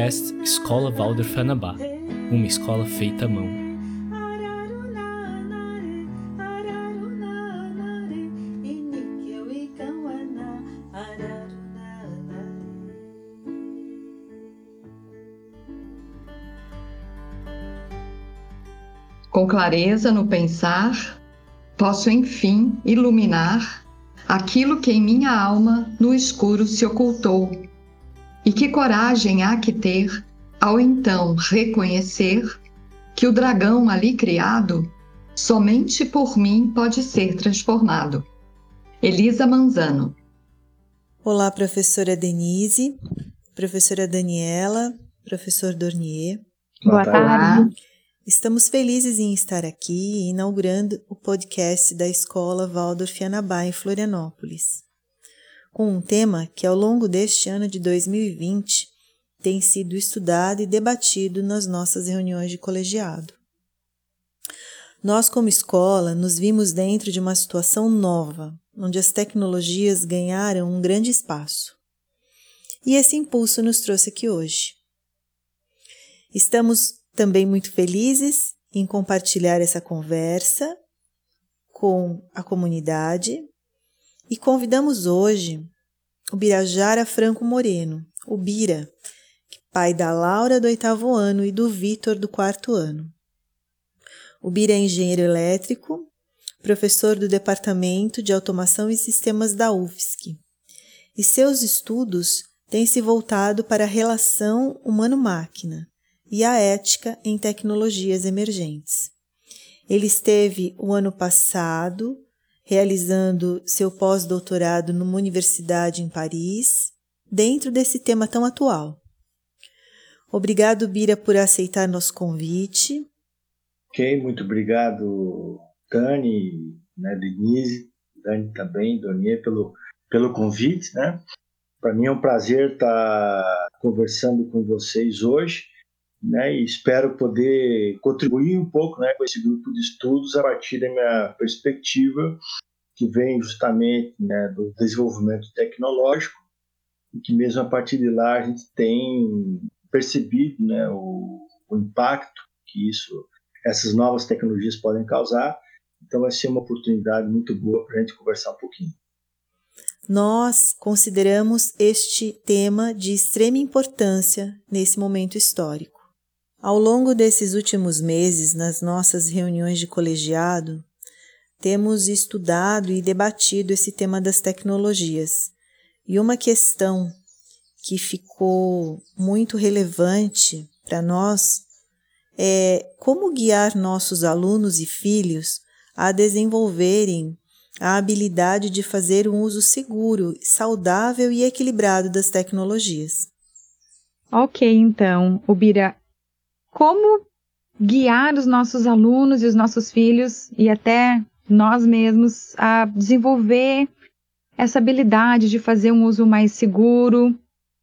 Podcast Escola Valder Fanabá, uma escola feita à mão. Com clareza no pensar, posso enfim iluminar aquilo que em minha alma no escuro se ocultou. E que coragem há que ter ao então reconhecer que o dragão ali criado somente por mim pode ser transformado. Elisa Manzano. Olá, professora Denise, professora Daniela, professor Dornier. Boa tarde. Estamos felizes em estar aqui inaugurando o podcast da Escola Waldorf Anabá em Florianópolis, com um tema que ao longo deste ano de 2020 tem sido estudado e debatido nas nossas reuniões de colegiado. Nós, como escola, nos vimos dentro de uma situação nova, onde as tecnologias ganharam um grande espaço. E esse impulso nos trouxe aqui hoje. Estamos também muito felizes em compartilhar essa conversa com a comunidade e convidamos hoje o Birajara Franco Moreno, o Bira, pai da Laura do oitavo ano e do Vitor do quarto ano. O Bira é engenheiro elétrico, professor do Departamento de Automação e Sistemas da UFSC, e seus estudos têm se voltado para a relação humano-máquina, e a ética em tecnologias emergentes. Ele esteve o ano passado realizando seu pós-doutorado numa universidade em Paris, dentro desse tema tão atual. Obrigado, Bira, por aceitar nosso convite. Ok, muito obrigado, Dani, né, Denise, Dani também, Donier, pelo, pelo convite. Né? Para mim é um prazer estar conversando com vocês hoje né, e espero poder contribuir um pouco né, com esse grupo de estudos a partir da minha perspectiva, que vem justamente né, do desenvolvimento tecnológico, e que mesmo a partir de lá a gente tem percebido né, o, o impacto que isso, essas novas tecnologias podem causar. Então vai ser uma oportunidade muito boa para a gente conversar um pouquinho. Nós consideramos este tema de extrema importância nesse momento histórico. Ao longo desses últimos meses, nas nossas reuniões de colegiado, temos estudado e debatido esse tema das tecnologias. E uma questão que ficou muito relevante para nós é como guiar nossos alunos e filhos a desenvolverem a habilidade de fazer um uso seguro, saudável e equilibrado das tecnologias. Ok, então, Ubira, como guiar os nossos alunos e os nossos filhos e até nós mesmos a desenvolver essa habilidade de fazer um uso mais seguro,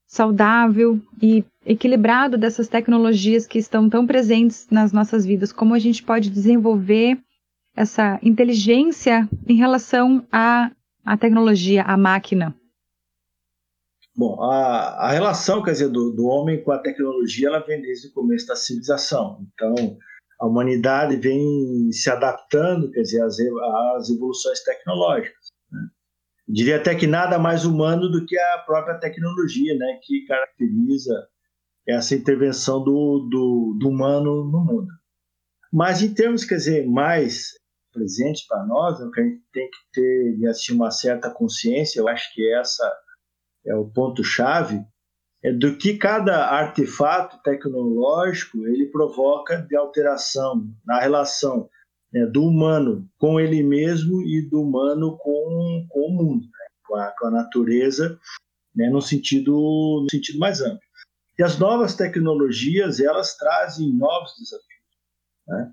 saudável e equilibrado dessas tecnologias que estão tão presentes nas nossas vidas. Como a gente pode desenvolver essa inteligência em relação à, à tecnologia, à máquina? Bom, a, a relação, quer dizer, do, do homem com a tecnologia, ela vem desde o começo da civilização. Então, a humanidade vem se adaptando, quer dizer, às, às evoluções tecnológicas. Né? Diria até que nada mais humano do que a própria tecnologia, né, que caracteriza essa intervenção do, do, do humano no mundo. Mas em termos, quer dizer, mais presentes para nós, o que a gente tem que ter assim, uma certa consciência, eu acho que essa é o ponto-chave, é do que cada artefato tecnológico ele provoca de alteração na relação né, do humano com ele mesmo e do humano com, com o mundo, né, com, a, com, a, natureza, né, no, sentido, no sentido mais amplo. E as novas tecnologias, elas trazem novos desafios. Né?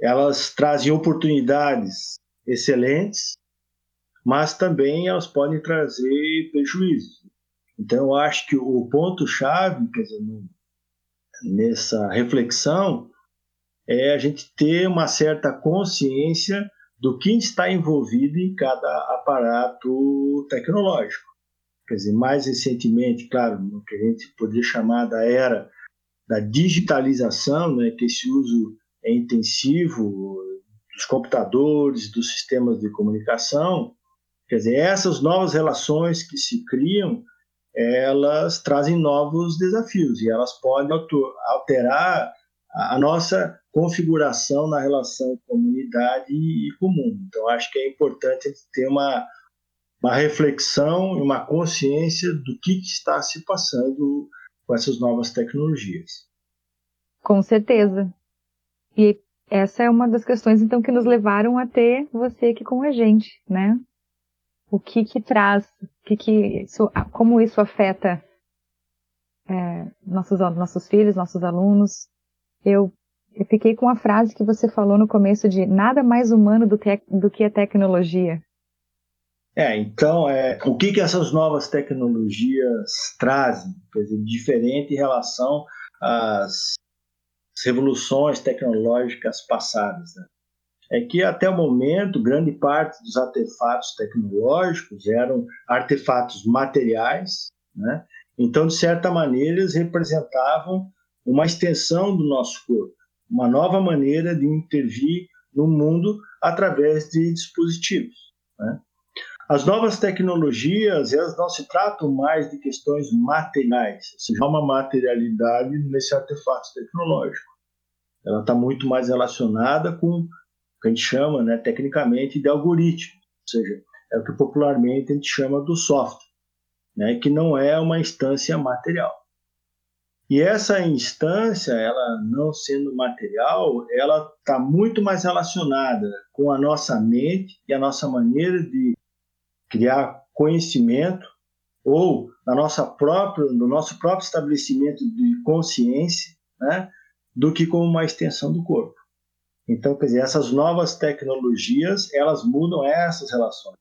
Elas trazem oportunidades excelentes, mas também elas podem trazer prejuízos. Então, eu acho que o ponto-chave, nessa reflexão, é a gente ter uma certa consciência do que está envolvido em cada aparato tecnológico. quer dizer, mais recentemente, claro, no que a gente poderia chamar da era da digitalização, né, que esse uso é intensivo dos computadores, dos sistemas de comunicação, quer dizer, essas novas relações que se criam, elas trazem novos desafios e elas podem alterar a nossa configuração na relação comunidade e comum. Então, acho que é importante ter uma, uma reflexão e uma consciência do que, que está se passando com essas novas tecnologias. Com certeza. E essa é uma das questões, então, que nos levaram a ter você aqui com a gente, né? O que que traz, que que isso, como isso afeta é, nossos, nossos filhos, nossos alunos. Eu, eu fiquei com a frase que você falou no começo de nada mais humano do, te, do que a tecnologia. É, então, é, o que, que essas novas tecnologias trazem, quer dizer, diferente em relação às revoluções tecnológicas passadas. Né? É que até o momento, grande parte dos artefatos tecnológicos eram artefatos materiais, né? então, de certa maneira, eles representavam uma extensão do nosso corpo, uma nova maneira de intervir no mundo através de dispositivos. Né? As novas tecnologias, elas não se tratam mais de questões materiais, ou seja, há uma materialidade nesse artefato tecnológico. Ela está muito mais relacionada com que a gente chama, né, tecnicamente, de algoritmo, ou seja, é o que popularmente a gente chama do software, né, que não é uma instância material. E essa instância, ela não sendo material, ela está muito mais relacionada com a nossa mente e a nossa maneira de criar conhecimento ou na nossa própria, no nosso próprio estabelecimento de consciência, né, do que como uma extensão do corpo. Então, quer dizer, essas novas tecnologias, elas mudam essas relações.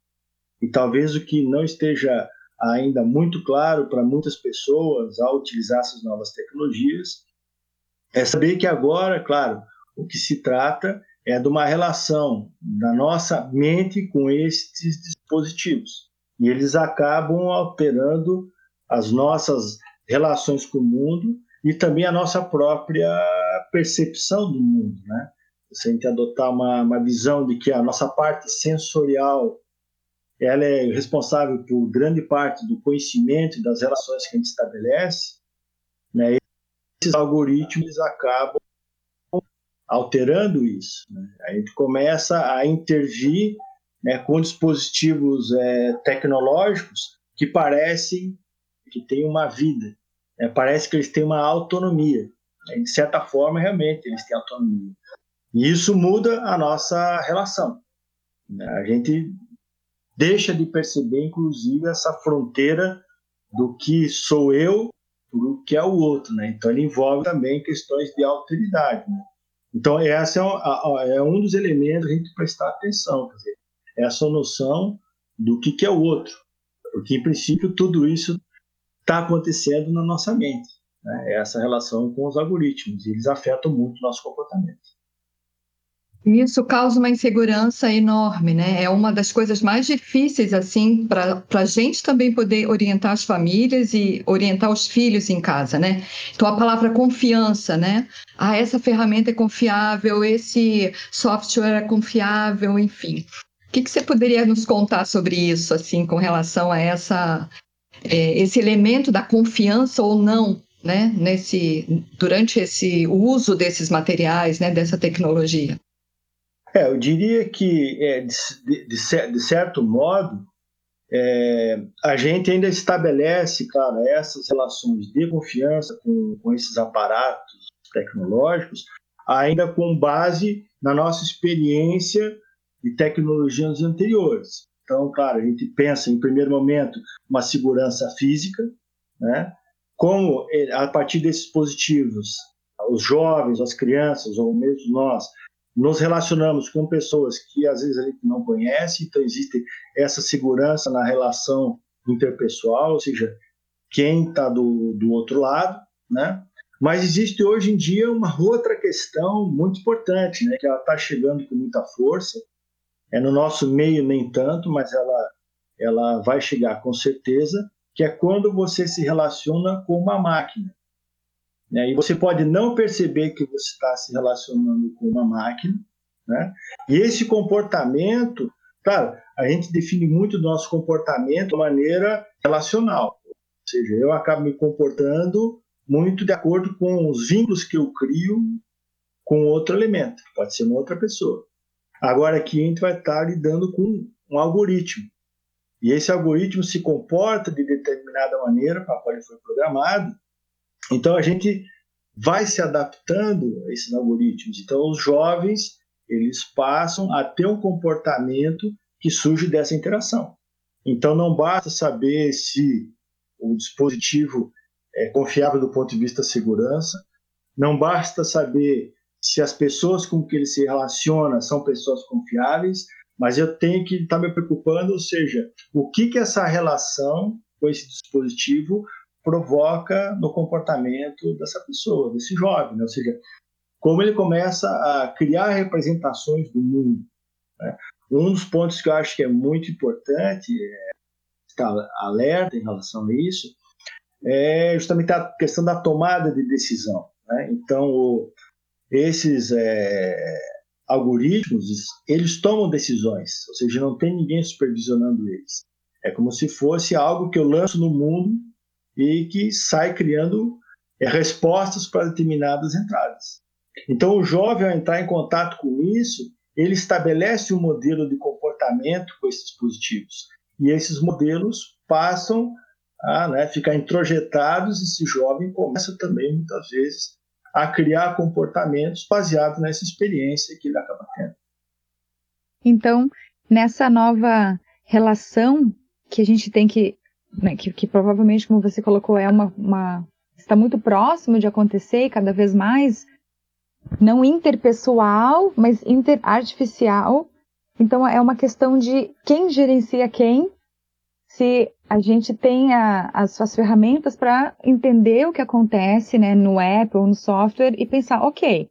E talvez o que não esteja ainda muito claro para muitas pessoas ao utilizar essas novas tecnologias é saber que agora, claro, o que se trata é de uma relação da nossa mente com estes dispositivos. E eles acabam alterando as nossas relações com o mundo e também a nossa própria percepção do mundo, né? Se a gente adotar uma, uma visão de que a nossa parte sensorial ela é responsável por grande parte do conhecimento e das relações que a gente estabelece, né? Esses algoritmos acabam alterando isso. Né? A gente começa a intervir né, com dispositivos é, tecnológicos que parecem que têm uma vida, né? parece que eles têm uma autonomia. De certa forma, realmente, eles têm autonomia. E isso muda a nossa relação. Né? A gente deixa de perceber, inclusive, essa fronteira do que sou eu do que é o outro. Né? Então, ele envolve também questões de alteridade. Né? Então, essa é, é um dos elementos a gente prestar atenção, quer dizer, essa noção do que, que é o outro. Porque, em princípio, tudo isso está acontecendo na nossa mente. Né? Essa relação com os algoritmos, eles afetam muito o nosso comportamento. Isso causa uma insegurança enorme, né? É uma das coisas mais difíceis, assim, para a gente também poder orientar as famílias e orientar os filhos em casa, né? Então, a palavra confiança, né? Ah, essa ferramenta é confiável, esse software é confiável, enfim. O que, que você poderia nos contar sobre isso, assim, com relação a essa, é, esse elemento da confiança ou não, né? Nesse, durante esse uso desses materiais, né? Dessa tecnologia? É, eu diria que, é, de, de, de, certo modo, é, a gente ainda estabelece, claro, essas relações de confiança com, com esses aparatos tecnológicos, ainda com base na nossa experiência de tecnologias anteriores. Então, claro, a gente pensa, em primeiro momento, uma segurança física, né? como, é, a partir desses dispositivos, os jovens, as crianças, ou mesmo nós, nos relacionamos com pessoas que às vezes a gente não conhece, então existe essa segurança na relação interpessoal, ou seja, quem está do, do outro lado, né? Mas existe hoje em dia uma outra questão muito importante, né? Que ela está chegando com muita força. É no nosso meio nem tanto, mas ela ela vai chegar com certeza, que é quando você se relaciona com uma máquina. Né? E você pode não perceber que você está se relacionando com uma máquina. Né? E esse comportamento, claro, a gente define muito do nosso comportamento de maneira relacional. Ou seja, eu acabo me comportando muito de acordo com os vínculos que eu crio com outro elemento, pode ser uma outra pessoa. Agora aqui a gente vai estar lidando com um algoritmo. E esse algoritmo se comporta de determinada maneira para a qual ele foi programado. Então a gente vai se adaptando a esses algoritmos. Então os jovens eles passam a ter um comportamento que surge dessa interação. Então não basta saber se o dispositivo é confiável do ponto de vista da segurança, não basta saber se as pessoas com que ele se relaciona são pessoas confiáveis, mas eu tenho que estar me preocupando, ou seja, o que que essa relação com esse dispositivo provoca no comportamento dessa pessoa, desse jovem, né? ou seja, como ele começa a criar representações do mundo. Né? Um dos pontos que eu acho que é muito importante é estar alerta em relação a isso é justamente a questão da tomada de decisão. Né? Então, esses é, algoritmos, eles tomam decisões, ou seja, não tem ninguém supervisionando eles. É como se fosse algo que eu lanço no mundo e que sai criando é, respostas para determinadas entradas. Então, o jovem, ao entrar em contato com isso, ele estabelece um modelo de comportamento com esses dispositivos. E esses modelos passam a né, ficar introjetados e esse jovem começa também, muitas vezes, a criar comportamentos baseados nessa experiência que ele acaba tendo. Então, nessa nova relação que a gente tem que, né, que, que, provavelmente, como você colocou, é uma, uma está muito próximo de acontecer cada vez mais, não interpessoal, mas interartificial. Então, é uma questão de quem gerencia quem, se a gente tem a, as suas ferramentas para entender o que acontece né, no app ou no software e pensar, ok,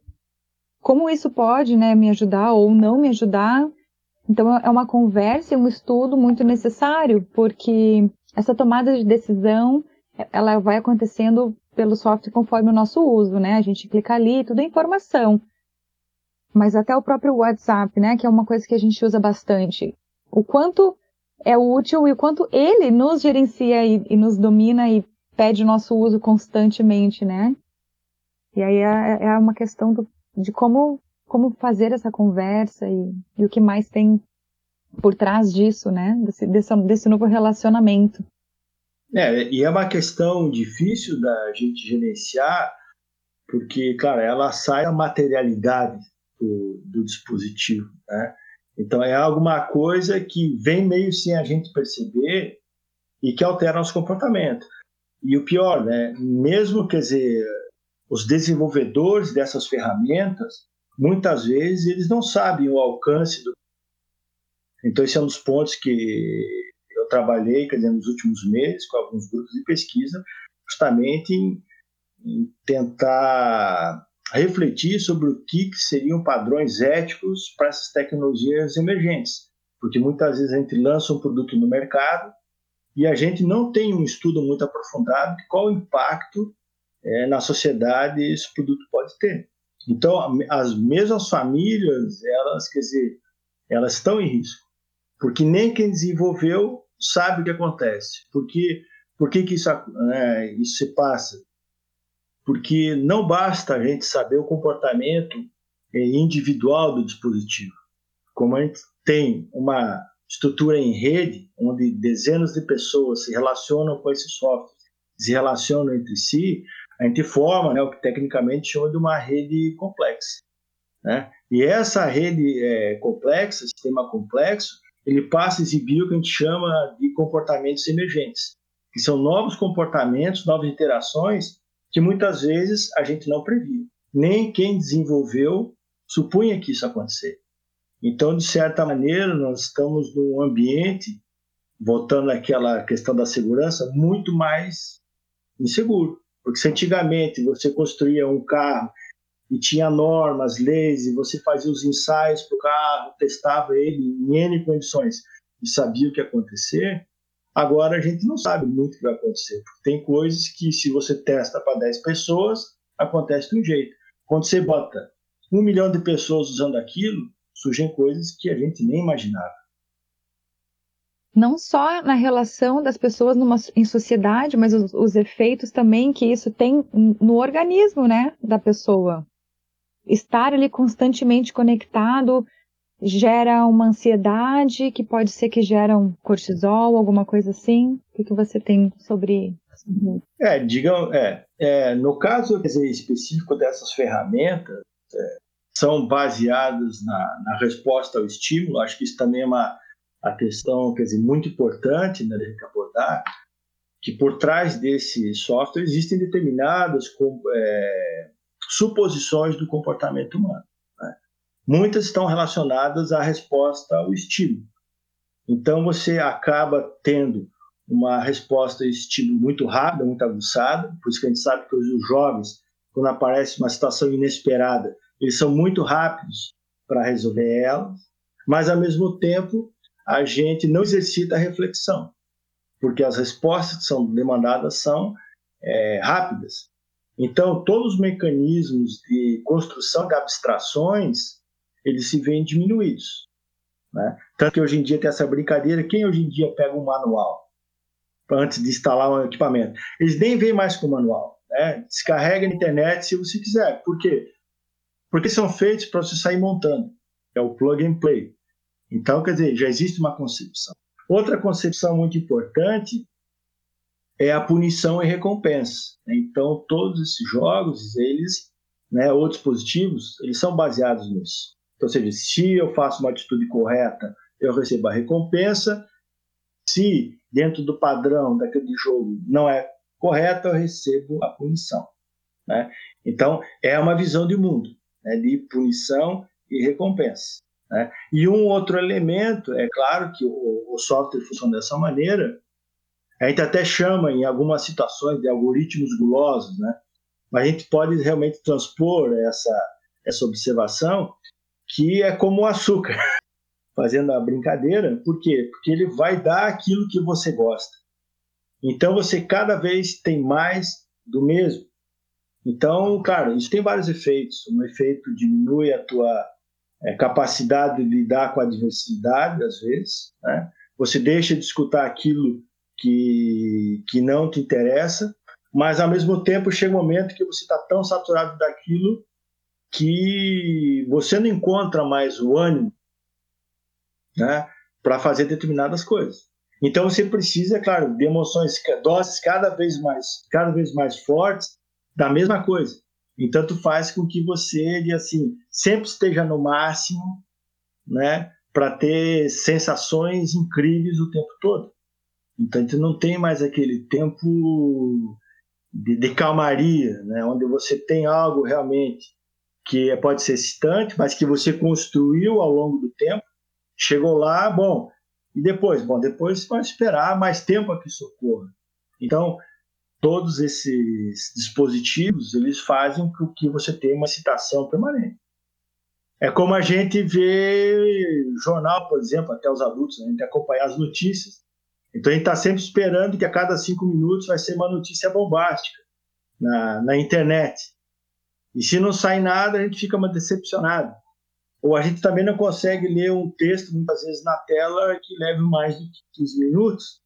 como isso pode né, me ajudar ou não me ajudar. Então é uma conversa e um estudo muito necessário, porque essa tomada de decisão ela vai acontecendo pelo software conforme o nosso uso, né? A gente clica ali, tudo é informação. Mas até o próprio WhatsApp, né, que é uma coisa que a gente usa bastante. O quanto é útil e o quanto ele nos gerencia e, e nos domina e pede o nosso uso constantemente, né? E aí é, é uma questão do, de como, como fazer essa conversa e, e, o que mais tem por trás disso, né? Desse, desse, desse novo relacionamento. É, e é uma questão difícil da gente gerenciar, porque, claro, ela sai da materialidade do, do dispositivo, né? Então é alguma coisa que vem meio sem a gente perceber e que altera nosso comportamento. E o pior, né? Mesmo, quer dizer, os desenvolvedores dessas ferramentas, muitas vezes eles não sabem o alcance do. Então esse é um dos pontos que eu trabalhei, quer dizer, nos últimos meses com alguns grupos de pesquisa, justamente em, em tentar refletir sobre o que, seriam padrões éticos para essas tecnologias emergentes, porque muitas vezes a gente lança um produto no mercado e a gente não tem um estudo muito aprofundado de qual impacto é, na sociedade esse produto pode ter. Então, as mesmas famílias, elas, quer dizer, elas estão em risco, porque nem quem desenvolveu sabe o que acontece. Por que, por que, que isso, é, isso se passa? porque não basta a gente saber o comportamento eh, individual do dispositivo. Como a gente tem uma estrutura em rede, onde dezenas de pessoas se relacionam com esse software, se relacionam entre si, a gente forma né, o que tecnicamente chama de uma rede complexa. Né? E essa rede é, complexa, sistema complexo, ele passa a exibir o que a gente chama de comportamentos emergentes, que são novos comportamentos, novas interações que muitas vezes a gente não previu. Nem quem desenvolveu supunha que isso acontecer. Então, de certa maneira, nós estamos num ambiente, voltando àquela questão da segurança, muito mais inseguro. Porque se antigamente você construía um carro e tinha normas, leis, e você fazia os ensaios para o carro, testava ele em N condições e sabia o que ia acontecer, Agora a gente não sabe muito o que vai acontecer. Tem coisas que, se você testa para 10 pessoas, acontece de um jeito. Quando você bota um milhão de pessoas usando aquilo, surgem coisas que a gente nem imaginava. Não só na relação das pessoas numa, em sociedade, mas os, os efeitos também que isso tem no organismo, né, da pessoa. Estar ali constantemente conectado gera uma ansiedade que pode ser que gera um cortisol, alguma coisa assim? O que, que você tem sobre é, digam, é, é, no caso específico dessas ferramentas, é, são baseadas na, na, resposta ao estímulo. Acho que isso também é uma a questão, quer dizer, muito importante né, da gente abordar, que por trás desse software existem determinadas é, suposições do comportamento humano. Né? Muitas estão relacionadas à resposta ao estímulo. Então você acaba tendo uma resposta estímulo muito rápida, muito aguçada, por isso que a gente sabe que os jovens, quando aparece uma situação inesperada, eles são muito rápidos para resolver ela, mas ao mesmo tempo a gente não exercita a reflexão, porque as respostas que são demandadas são é, rápidas. Então, todos os mecanismos de construção de abstrações, eles se veem diminuídos. Né? Tanto que hoje em dia tem essa brincadeira, quem hoje em dia pega um manual antes de instalar um equipamento? Eles nem veem mais com o manual. Né? Descarrega na internet se você quiser. Por quê? Porque são feitos para você sair montando. É o plug and play. Então, quer dizer, já existe uma concepção. Outra concepção muito importante é a punição e recompensa. Então, todos esses jogos, eles, né, ou dispositivos, eles são baseados nisso. Então, ou seja, se eu faço uma atitude correta, eu recebo a recompensa. Se dentro do padrão daquele jogo não é correto, eu recebo a punição. Né? Então, é uma visão de mundo, né, de punição e recompensa. Né? E um outro elemento, é claro que o, o software funciona dessa maneira, a gente até chama em algumas situações de algoritmos gulosos, né? mas a gente pode realmente transpor essa, essa observação que é como o açúcar, fazendo a brincadeira, por quê? Porque ele vai dar aquilo que você gosta. Então você cada vez tem mais do mesmo. Então, claro, isso tem vários efeitos. Um efeito diminui a tua é, capacidade de lidar com a diversidade, às vezes. Né? Você deixa de escutar aquilo que, que não te interessa, mas ao mesmo tempo chega um momento que você está tão saturado daquilo que você não encontra mais o ânimo né, para fazer determinadas coisas. Então você precisa, é claro, de emoções, doses cada vez mais, cada vez mais fortes da mesma coisa. Então tu faz com que você, assim, sempre esteja no máximo, né, para ter sensações incríveis o tempo todo. Então a gente não tem mais aquele tempo de, de calmaria, né, onde você tem algo realmente que pode ser excitante, mas que você construiu ao longo do tempo Chegou lá, bom, e depois? Bom, depois vai esperar mais tempo a que isso ocorra. Então, todos esses dispositivos, eles fazem com que você tenha uma excitação permanente. É como a gente vê jornal, por exemplo, até os adultos, né? a gente acompanhar as notícias. Então a gente está sempre esperando que a cada cinco minutos vai ser uma notícia bombástica na, na internet. E se não sai nada, a gente fica decepcionado ou a gente também não consegue ler um texto, muitas vezes, na tela que leve mais de 15 minutos.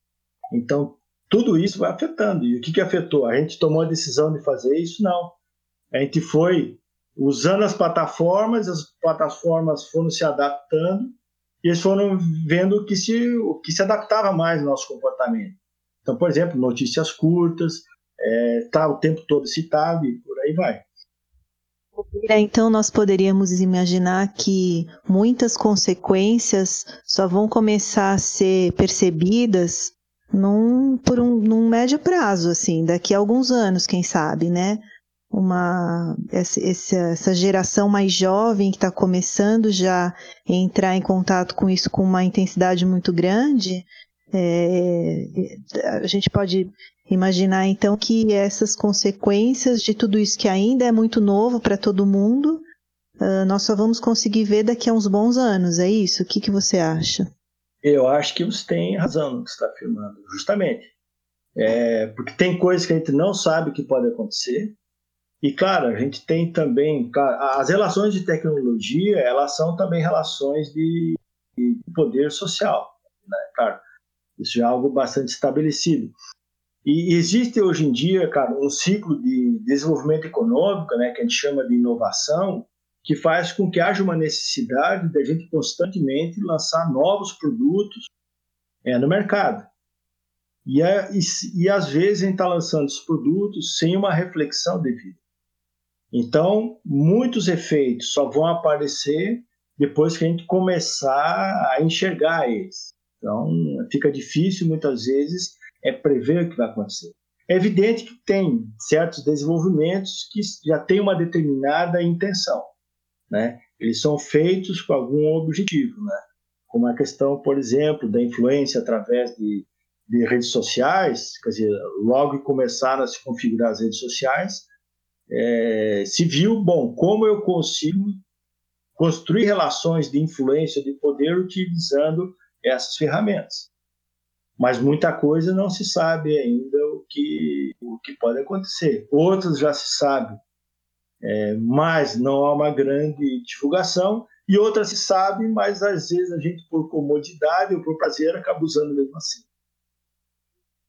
Então, tudo isso vai afetando. E o que, que afetou? A gente tomou a decisão de fazer isso? Não. A gente foi usando as plataformas, as plataformas foram se adaptando e eles foram vendo que se, o que se adaptava mais ao nosso comportamento. Então, por exemplo, notícias curtas, é, tá o tempo todo citado e por aí vai. Então, nós poderíamos imaginar que muitas consequências só vão começar a ser percebidas num, por um num médio prazo, assim, daqui a alguns anos, quem sabe, né? Uma, essa, essa geração mais jovem que está começando já a entrar em contato com isso com uma intensidade muito grande, é, a gente pode Imaginar então que essas consequências de tudo isso que ainda é muito novo para todo mundo, uh, nós só vamos conseguir ver daqui a uns bons anos, é isso? O que, que você acha? Eu acho que você tem razão no que está afirmando, justamente. É, porque tem coisas que a gente não sabe que pode acontecer. E, claro, a gente tem também... As relações de tecnologia, elas são também relações de, de poder social. Né? Claro, isso é algo bastante estabelecido. E existe hoje em dia, cara, um ciclo de desenvolvimento econômico, né, que a gente chama de inovação, que faz com que haja uma necessidade da gente constantemente lançar novos produtos é, no mercado. E, é, e, e às vezes a gente está lançando esses produtos sem uma reflexão devida. Então, muitos efeitos só vão aparecer depois que a gente começar a enxergar eles. Então, fica difícil muitas vezes é prever o que vai acontecer. É evidente que tem certos desenvolvimentos que já têm uma determinada intenção, né? Eles são feitos com algum objetivo, né? Como a questão, por exemplo, da influência através de, de redes sociais, quer dizer, logo que começaram a se configurar as redes sociais, é, se viu, bom, como eu consigo construir relações de influência, de poder utilizando essas ferramentas. Mas muita coisa não se sabe ainda o que, o que pode acontecer. Outras já se sabe, é, mas não há uma grande divulgação. E outras se sabe, mas às vezes a gente, por comodidade ou por prazer, acaba usando mesmo assim.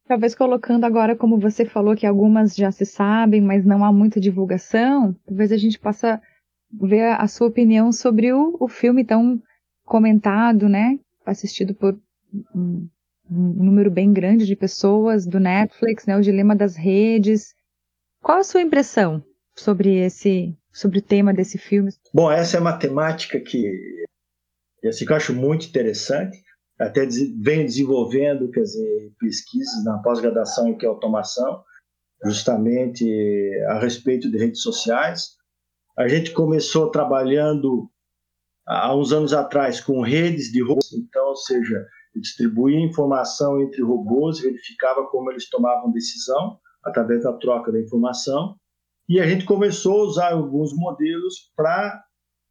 Talvez colocando agora, como você falou, que algumas já se sabem, mas não há muita divulgação, talvez a gente possa ver a sua opinião sobre o, o filme tão comentado, né? Assistido por um, um número bem grande de pessoas do Netflix, né? O dilema das redes. Qual a sua impressão sobre esse, sobre o tema desse filme? Bom, essa é uma temática que, assim, que eu acho muito interessante até vem desenvolvendo quer dizer, pesquisas na pós-graduação em que é automação, justamente a respeito de redes sociais. A gente começou trabalhando há uns anos atrás com redes de robôs, então, ou seja, distribuía informação entre robôs, verificava como eles tomavam decisão através da troca da informação, e a gente começou a usar alguns modelos para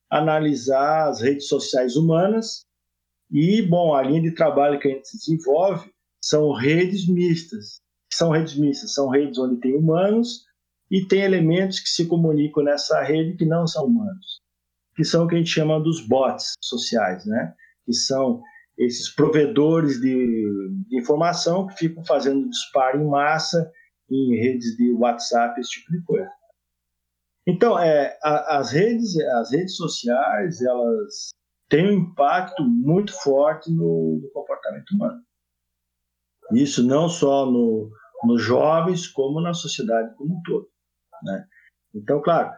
analisar as redes sociais humanas e, bom, a linha de trabalho que a gente desenvolve são redes mistas. São redes mistas, são redes onde tem humanos e tem elementos que se comunicam nessa rede que não são humanos, que são o que a gente chama dos bots sociais, né? Que são esses provedores de, de informação que ficam fazendo disparo em massa em redes de WhatsApp, esse tipo de coisa. Então, é, a, as redes, as redes sociais, elas tem um impacto muito forte no, no comportamento humano. Isso não só no, nos jovens, como na sociedade como um todo. Né? Então, claro,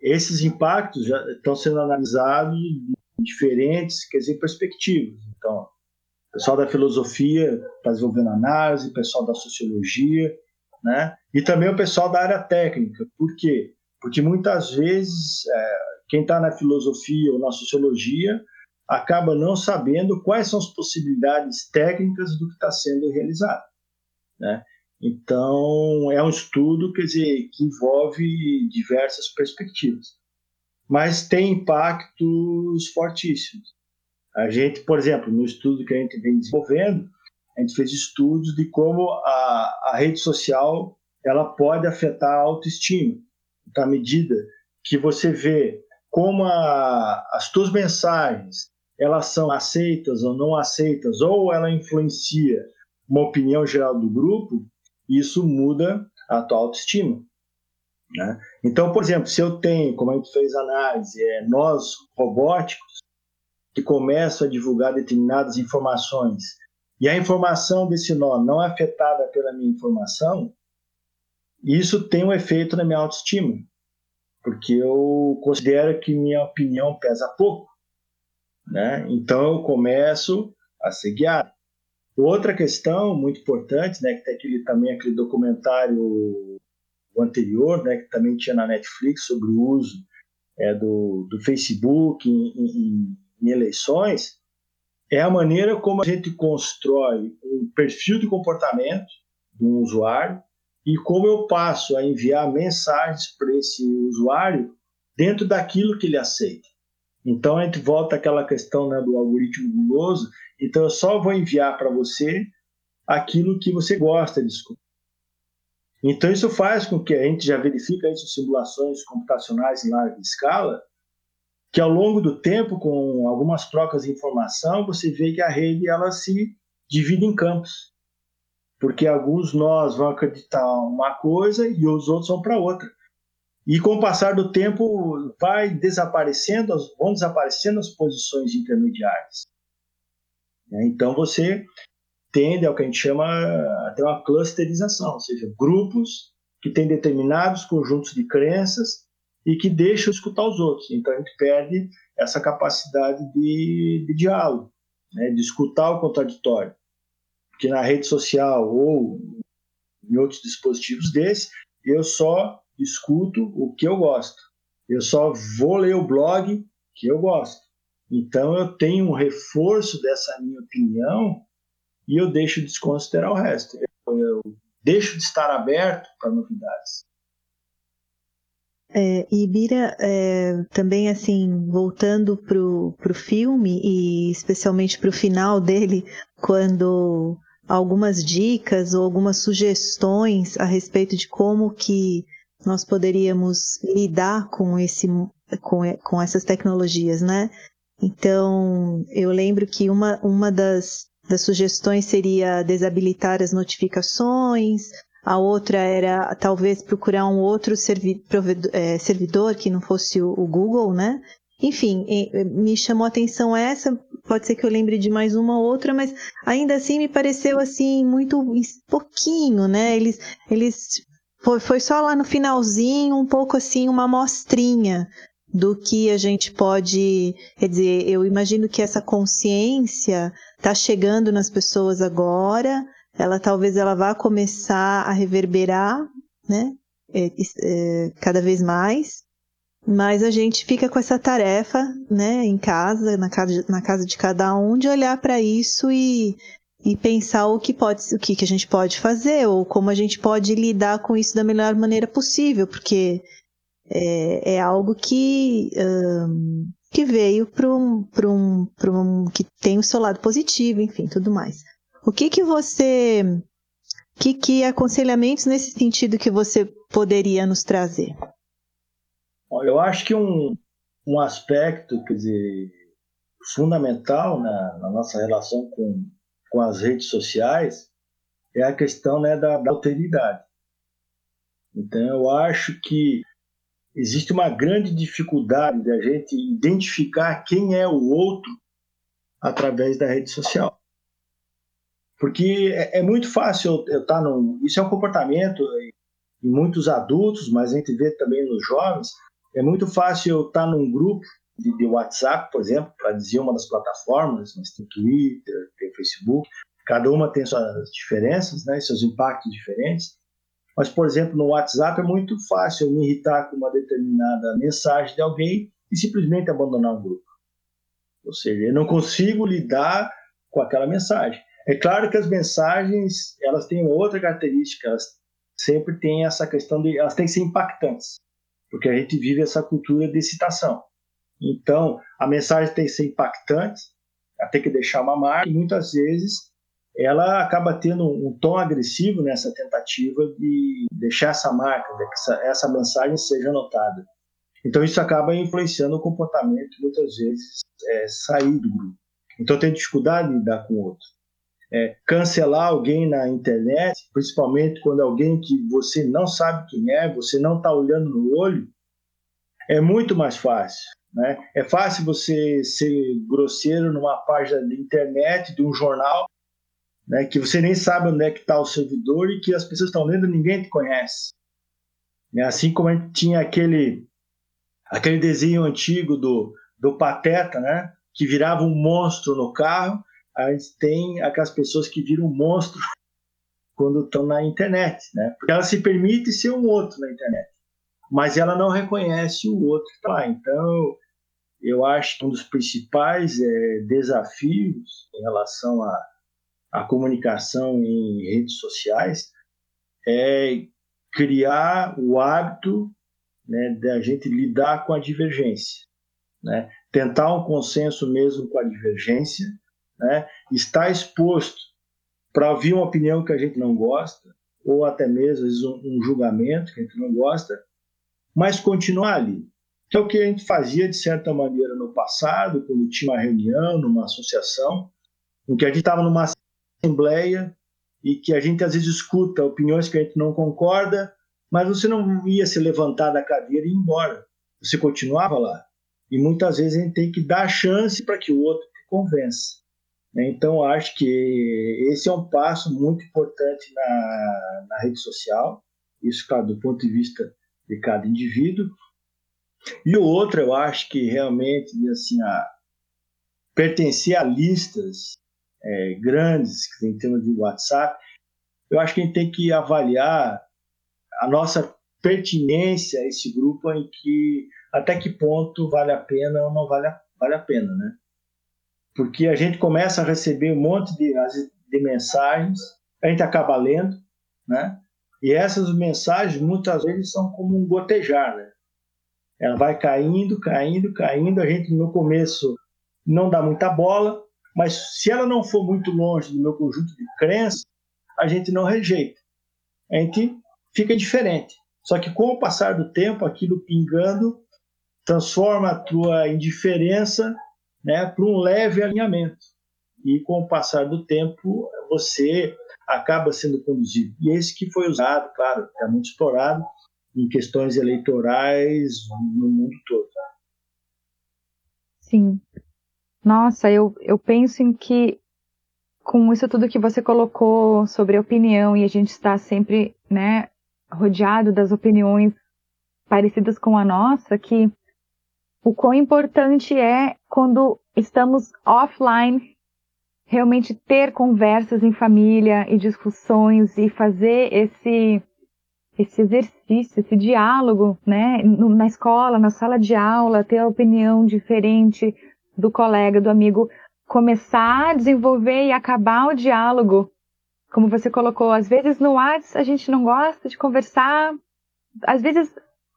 esses impactos já estão sendo analisados em diferentes quer dizer, perspectivas. Então, o pessoal da filosofia está desenvolvendo análise, o pessoal da sociologia, né? e também o pessoal da área técnica. Por quê? Porque muitas vezes é, quem está na filosofia ou na sociologia acaba não sabendo quais são as possibilidades técnicas do que está sendo realizado. Né? Então, é um estudo quer dizer, que envolve diversas perspectivas, mas tem impactos fortíssimos. A gente, por exemplo, no estudo que a gente vem desenvolvendo, a gente fez estudos de como a, a rede social ela pode afetar a autoestima, à medida que você vê como a, as tuas mensagens elas são aceitas ou não aceitas, ou ela influencia uma opinião geral do grupo, isso muda a tua autoestima. Né? Então, por exemplo, se eu tenho, como a gente fez análise, é, nós robóticos que começam a divulgar determinadas informações e a informação desse nó não é afetada pela minha informação, isso tem um efeito na minha autoestima porque eu considero que minha opinião pesa pouco, né? Então eu começo a ser guiado. Outra questão muito importante, né, que tem aquele também aquele documentário anterior, né, que também tinha na Netflix sobre o uso é, do, do Facebook em, em, em eleições, é a maneira como a gente constrói um perfil de comportamento de um usuário e como eu passo a enviar mensagens para esse usuário dentro daquilo que ele aceita. Então a gente volta àquela questão né, do algoritmo guloso, Então eu só vou enviar para você aquilo que você gosta de escutar. Então isso faz com que a gente já verifica isso em simulações computacionais em larga escala, que ao longo do tempo, com algumas trocas de informação, você vê que a rede ela se divide em campos. Porque alguns nós vão acreditar uma coisa e os outros vão para outra. E com o passar do tempo vai desaparecendo, vão desaparecendo as posições intermediárias. Então você tende ao que a gente chama até uma clusterização, ou seja, grupos que têm determinados conjuntos de crenças e que deixam escutar os outros. Então a gente perde essa capacidade de, de diálogo, né, de escutar o contraditório. Porque na rede social ou em outros dispositivos desses, eu só escuto o que eu gosto. Eu só vou ler o blog que eu gosto. Então eu tenho um reforço dessa minha opinião e eu deixo de desconsiderar o resto. Eu, eu deixo de estar aberto para novidades. É, e Bira, é, também assim, voltando pro, pro filme e especialmente pro final dele, quando algumas dicas ou algumas sugestões a respeito de como que nós poderíamos lidar com esse com, com essas tecnologias, né? Então, eu lembro que uma, uma das, das sugestões seria desabilitar as notificações, a outra era talvez procurar um outro servi é, servidor que não fosse o, Google, né? Enfim, me chamou a atenção essa, pode ser que eu lembre de mais uma ou outra, mas ainda assim me pareceu assim muito pouquinho, né? Eles, eles foi, foi só lá no finalzinho, um pouco assim, uma amostrinha do que a gente pode, quer dizer, eu imagino que essa consciência está chegando nas pessoas agora, ela talvez ela vá começar a reverberar, né, é, é, cada vez mais, mas a gente fica com essa tarefa, né, em casa, na casa, na casa de cada um, de olhar para isso e, e pensar o que pode, o que, que a gente pode fazer ou como a gente pode lidar com isso da melhor maneira possível, porque é, é algo que, um, que veio para um, um, um. que tem o seu lado positivo, enfim, tudo mais. O que que você. Que, que aconselhamentos nesse sentido que você poderia nos trazer? Eu acho que um, um aspecto, quer dizer, fundamental na, na nossa relação com, com as redes sociais é a questão né, da, da alteridade. Então, eu acho que existe uma grande dificuldade da gente identificar quem é o outro através da rede social. Porque é, é muito fácil eu estar tá num. Isso é um comportamento em muitos adultos, mas a gente vê também nos jovens. É muito fácil eu estar num grupo de, de WhatsApp, por exemplo, para dizer uma das plataformas, mas tem Twitter, tem Facebook, cada uma tem suas diferenças, né, seus impactos diferentes. Mas, por exemplo, no WhatsApp é muito fácil eu me irritar com uma determinada mensagem de alguém e simplesmente abandonar o grupo. Ou seja, eu não consigo lidar com aquela mensagem. É claro que as mensagens elas têm outra característica, elas sempre têm essa questão de elas têm que ser impactantes, porque a gente vive essa cultura de citação. Então, a mensagem tem que ser impactante, ela tem que deixar uma marca e muitas vezes ela acaba tendo um tom agressivo nessa tentativa de deixar essa marca, de que essa, essa mensagem seja notada. Então isso acaba influenciando o comportamento, muitas vezes, é, sair do grupo. Então tem dificuldade de lidar com o outro. É, cancelar alguém na internet, principalmente quando é alguém que você não sabe quem é, você não está olhando no olho, é muito mais fácil. Né? É fácil você ser grosseiro numa página de internet, de um jornal, né, que você nem sabe onde é que está o servidor e que as pessoas estão lendo ninguém te conhece. É assim como a gente tinha aquele, aquele desenho antigo do, do Pateta, né, que virava um monstro no carro, gente tem aquelas pessoas que viram monstro quando estão na internet, né? Porque ela se permite ser um outro na internet, mas ela não reconhece o outro lá. Então, eu acho que um dos principais é, desafios em relação a a comunicação em redes sociais é criar o hábito né, da gente lidar com a divergência, né? tentar um consenso mesmo com a divergência, né? estar exposto para ouvir uma opinião que a gente não gosta, ou até mesmo um, um julgamento que a gente não gosta, mas continuar ali. Que é o que a gente fazia, de certa maneira, no passado, quando tinha uma reunião, numa associação, em que a gente estava numa assembleia e que a gente às vezes escuta opiniões que a gente não concorda, mas você não ia se levantar da cadeira e ir embora. Você continuava lá. E muitas vezes a gente tem que dar chance para que o outro te convença. Então, acho que esse é um passo muito importante na, na rede social, isso, claro, do ponto de vista de cada indivíduo. E o outro, eu acho que realmente, assim, a, pertencer a listas é, grandes, que tem termos de WhatsApp, eu acho que a gente tem que avaliar a nossa pertinência a esse grupo em que até que ponto vale a pena ou não vale a, vale a pena, né? Porque a gente começa a receber um monte de, de mensagens, a gente acaba lendo, né? E essas mensagens muitas vezes são como um gotejar, né? Ela vai caindo, caindo, caindo. A gente no começo não dá muita bola, mas se ela não for muito longe do meu conjunto de crenças, a gente não rejeita. A gente fica diferente. Só que com o passar do tempo, aquilo pingando transforma a tua indiferença né, para um leve alinhamento. E com o passar do tempo, você acaba sendo conduzido. E esse que foi usado, claro, é muito explorado em questões eleitorais no mundo todo. Sim. Nossa, eu, eu penso em que com isso tudo que você colocou sobre opinião e a gente está sempre, né, rodeado das opiniões parecidas com a nossa, que o quão importante é quando estamos offline realmente ter conversas em família e discussões e fazer esse esse exercício, esse diálogo, né, na escola, na sala de aula, ter a opinião diferente do colega, do amigo, começar a desenvolver e acabar o diálogo. Como você colocou, às vezes no WhatsApp a gente não gosta de conversar, às vezes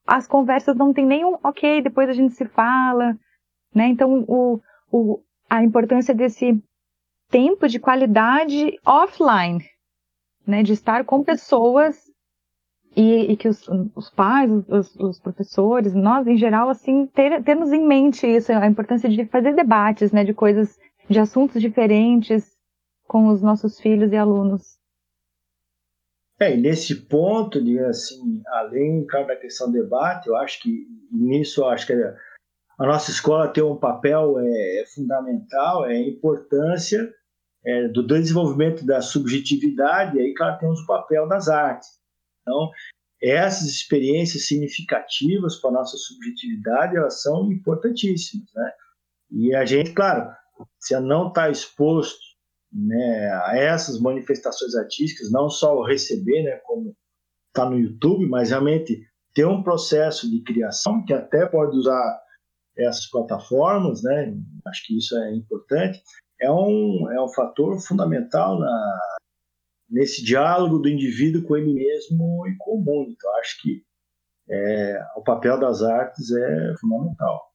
as conversas não tem nenhum ok, depois a gente se fala, né? Então, o, o, a importância desse tempo de qualidade offline, né? De estar com pessoas e, e que os, os pais, os, os, professores, nós em geral, assim, ter, em mente isso, a importância de fazer debates, né? De coisas, de assuntos diferentes com os nossos filhos e alunos. É, e nesse ponto, de, assim, além claro, da questão do debate, eu acho que nisso acho que a nossa escola tem um papel é, é fundamental, é a importância é, do desenvolvimento da subjetividade, e aí, claro, temos o papel das artes. Então, essas experiências significativas para a nossa subjetividade, elas são importantíssimas, né? E a gente, claro, se não está exposto né, a essas manifestações artísticas, não só o receber, né, como está no YouTube, mas realmente ter um processo de criação que até pode usar essas plataformas, né, acho que isso é importante, é um, é um fator fundamental na, nesse diálogo do indivíduo com ele mesmo e com o mundo. Então, acho que é, o papel das artes é fundamental.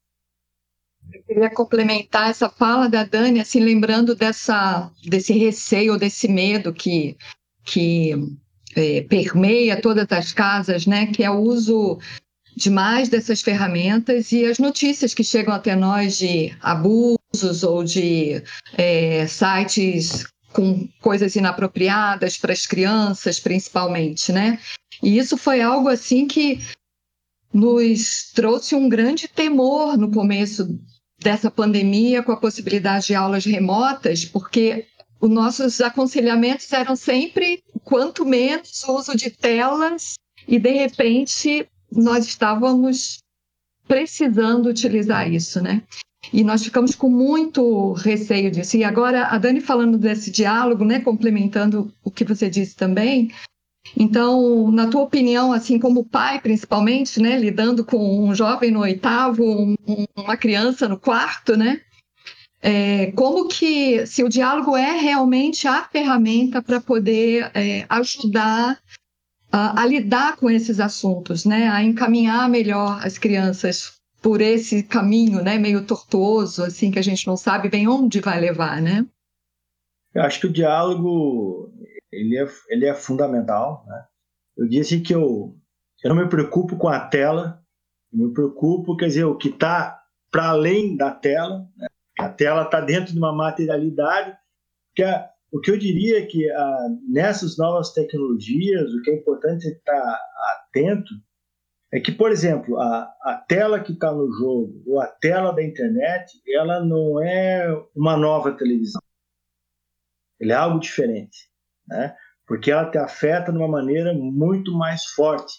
Eu queria complementar essa fala da Dani, assim, lembrando dessa, desse receio, desse medo que, que é, permeia todas as casas, né? Que é o uso demais dessas ferramentas e as notícias que chegam até nós de abusos ou de é, sites com coisas inapropriadas para as crianças, principalmente, né? E isso foi algo assim que nos trouxe um grande temor no começo dessa pandemia com a possibilidade de aulas remotas, porque os nossos aconselhamentos eram sempre quanto menos uso de telas e de repente nós estávamos precisando utilizar isso, né? E nós ficamos com muito receio disso. E agora a Dani falando desse diálogo, né, complementando o que você disse também, então, na tua opinião, assim como pai, principalmente, né, lidando com um jovem no oitavo, um, uma criança no quarto, né, é, como que, se o diálogo é realmente a ferramenta para poder é, ajudar a, a, lidar com esses assuntos, né, a encaminhar melhor as crianças por esse caminho, né, meio tortuoso, assim, que a gente não sabe bem onde vai levar, né? Eu acho que o diálogo ele é, ele é fundamental. Né? Eu disse que eu, eu não me preocupo com a tela, eu me preocupo, quer dizer, o que está para além da tela. Né? A tela está dentro de uma materialidade. Que a, o que eu diria é que a, ah, nessas novas tecnologias, o que é importante é estar atento é que, por exemplo, a, a tela que está no jogo ou a tela da internet, ela não é uma nova televisão. Ela é algo diferente, né? Porque ela te afeta de uma maneira muito mais forte.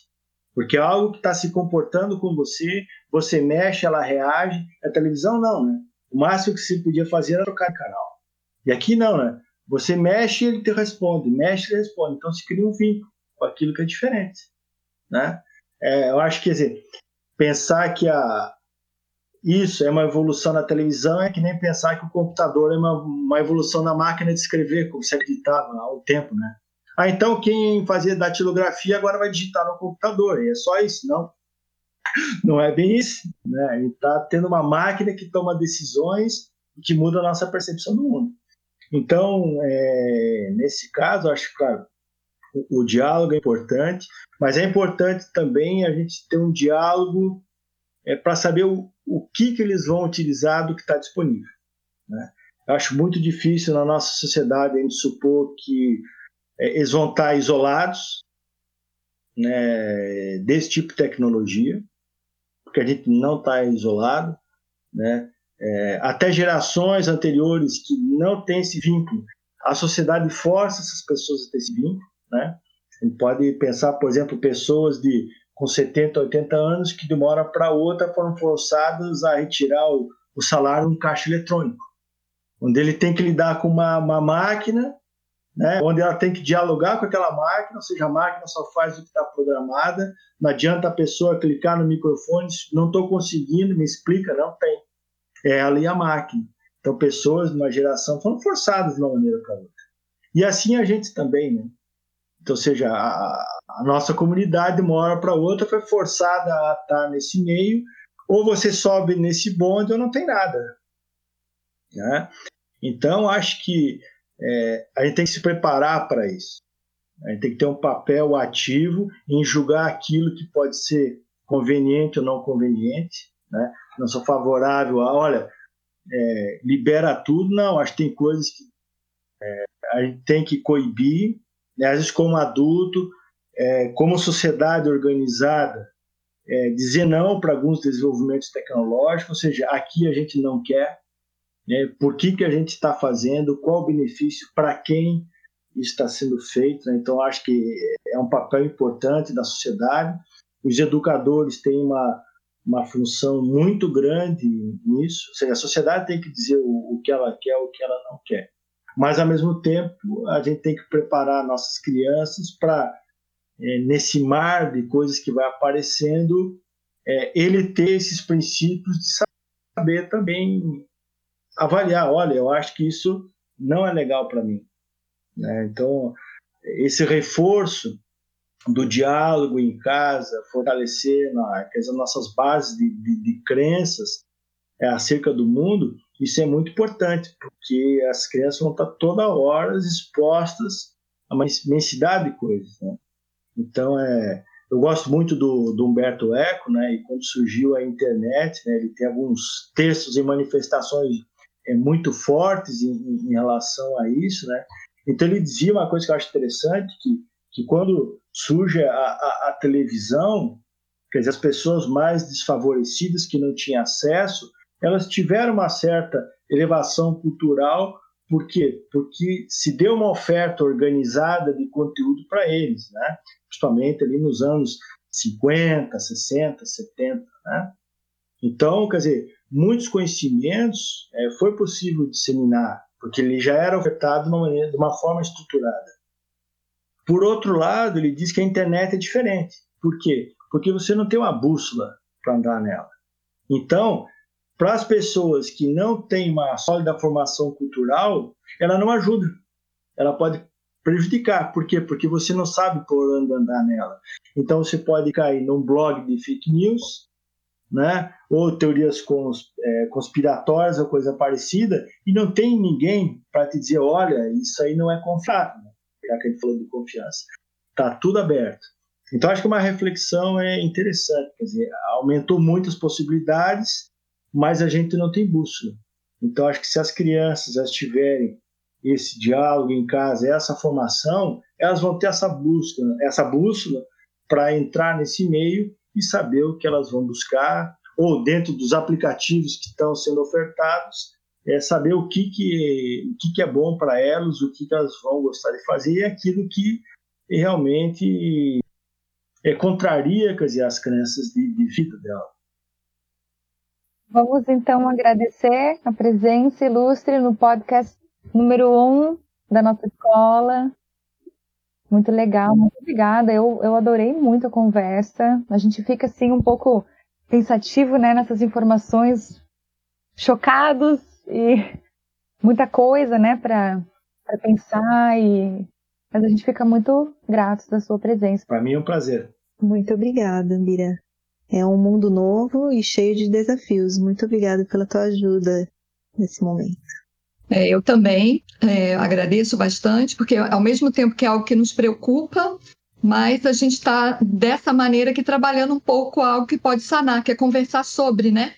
Porque é algo que está se comportando com você, você mexe, ela reage. A televisão não, né? O máximo que você podia fazer era trocar canal. E aqui não, né? Você mexe e ele te responde, mexe e responde. Então se cria um vínculo com aquilo que é diferente, né? É, eu acho que, quer dizer, pensar que a, isso é uma evolução na televisão é que nem pensar que o computador é uma, uma evolução na máquina de escrever, como se acreditava há um tempo, né? Ah, então quem fazia datilografia agora vai digitar no computador, e é só isso, não. Não é bem isso, né? Ele está tendo uma máquina que toma decisões e que muda a nossa percepção do mundo. Então, é, nesse caso, acho, claro, o, o diálogo é importante, mas é importante também a gente ter um diálogo é, para saber o, o que, que eles vão utilizar do que está disponível. Né? Acho muito difícil na nossa sociedade a gente supor que é, eles vão estar tá isolados né, desse tipo de tecnologia, porque a gente não está isolado. Né? É, até gerações anteriores que não têm esse vínculo, a sociedade força essas pessoas a ter esse vínculo. Né? A gente pode pensar, por exemplo, pessoas de com 70, 80 anos que de uma hora para outra foram forçadas a retirar o, o salário em caixa eletrônico, onde ele tem que lidar com uma, uma máquina, né, onde ela tem que dialogar com aquela máquina, ou seja, a máquina só faz o que está programada, não adianta a pessoa clicar no microfone, não estou conseguindo, me explica, não tem. É ela e a máquina. Então, pessoas de uma geração foram forçadas de uma maneira para outra. E assim a gente também, né? Então, ou seja, a, a nossa comunidade, de uma hora para outra, foi forçada a estar nesse meio, ou você sobe nesse bonde ou não tem nada. Né? Então, acho que é, a gente tem que se preparar para isso. A gente tem que ter um papel ativo em julgar aquilo que pode ser conveniente ou não conveniente. Né? Não sou favorável a, olha, é, libera tudo. Não, acho que tem coisas que é, a gente tem que coibir né? Às vezes, como adulto, é, como sociedade organizada, é, dizer não para alguns desenvolvimentos tecnológicos, ou seja, aqui a gente não quer, né? por que, que a gente está fazendo, qual o benefício, para quem está sendo feito. Né? Então, acho que é um papel importante da sociedade. Os educadores têm uma, uma função muito grande nisso, ou seja, a sociedade tem que dizer o, o que ela quer, o que ela não quer mas ao mesmo tempo a gente tem que preparar nossas crianças para é, nesse mar de coisas que vai aparecendo é, ele ter esses princípios de saber também avaliar olha eu acho que isso não é legal para mim né? então esse reforço do diálogo em casa fortalecer na, as nossas bases de, de, de crenças é, acerca do mundo isso é muito importante, porque as crianças vão estar toda hora expostas a uma imensidade de coisas. Né? Então, é, eu gosto muito do, do, Humberto Eco, né? e quando surgiu a internet, né, ele tem alguns textos e manifestações é, muito fortes em, em, relação a isso. Né? Então, ele dizia uma coisa que eu acho interessante, que, que quando surge a, a, a televisão, quer dizer, as pessoas mais desfavorecidas que não tinham acesso, elas tiveram uma certa elevação cultural, por quê? Porque se deu uma oferta organizada de conteúdo para eles, né? principalmente ali nos anos 50, 60, 70. Né? Então, quer dizer, muitos conhecimentos é, foi possível disseminar, porque ele já era ofertado de uma, maneira, de uma forma estruturada. Por outro lado, ele diz que a internet é diferente. Por quê? Porque você não tem uma bússola para andar nela. Então, para as pessoas que não têm uma sólida formação cultural, ela não ajuda. Ela pode prejudicar. Por quê? Porque você não sabe por onde andar nela. Então você pode cair num blog de fake news, né? ou teorias é, conspiratórias ou coisa parecida, e não tem ninguém para te dizer, olha, isso aí não é confiável, né? já que a gente falou de confiança. Está tudo aberto. Então, acho que uma reflexão é interessante, quer dizer, aumentou muitas possibilidades, mas a gente não tem bússola. Então, acho que se as crianças elas tiverem esse diálogo em casa, essa formação, elas vão ter essa bússola, essa bússola para entrar nesse meio e saber o que elas vão buscar, ou dentro dos aplicativos que estão sendo ofertados, é saber o que, que, o que, que é bom para elas, o que, que elas vão gostar de fazer e aquilo que realmente é, contraria quer dizer, as crenças de, de vida dela. Vamos então agradecer a presença ilustre no podcast número um da nossa escola. Muito legal, muito obrigada. Eu, eu adorei muito a conversa. A gente fica assim um pouco pensativo, né, nessas informações, chocados e muita coisa, né, para pensar e mas a gente fica muito grato da sua presença. Para mim é um prazer. Muito obrigada, Mira. É um mundo novo e cheio de desafios. Muito obrigada pela tua ajuda nesse momento. É, eu também é, agradeço bastante, porque ao mesmo tempo que é algo que nos preocupa, mas a gente está dessa maneira aqui trabalhando um pouco algo que pode sanar, que é conversar sobre, né?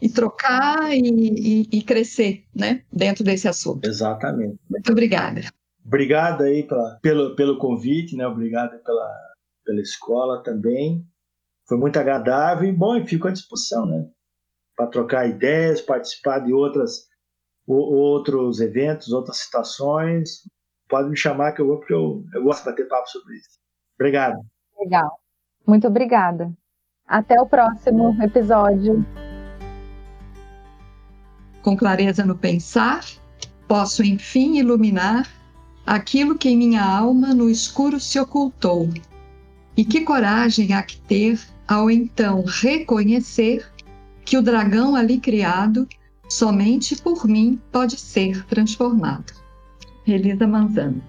E trocar e, e, e crescer, né? Dentro desse assunto. Exatamente. Muito obrigada. Obrigado aí pra, pelo, pelo convite, né? Obrigado pela, pela escola também. Foi muito agradável e bom, e fico à disposição, né? Para trocar ideias, participar de outras, outros eventos, outras citações. Pode me chamar que eu vou, porque eu, eu gosto de bater papo sobre isso. Obrigado. Legal. Muito obrigada. Até o próximo episódio. Com clareza no pensar, posso enfim iluminar aquilo que em minha alma no escuro se ocultou. E que coragem há que ter ao então reconhecer que o dragão ali criado somente por mim pode ser transformado. Elisa Manzano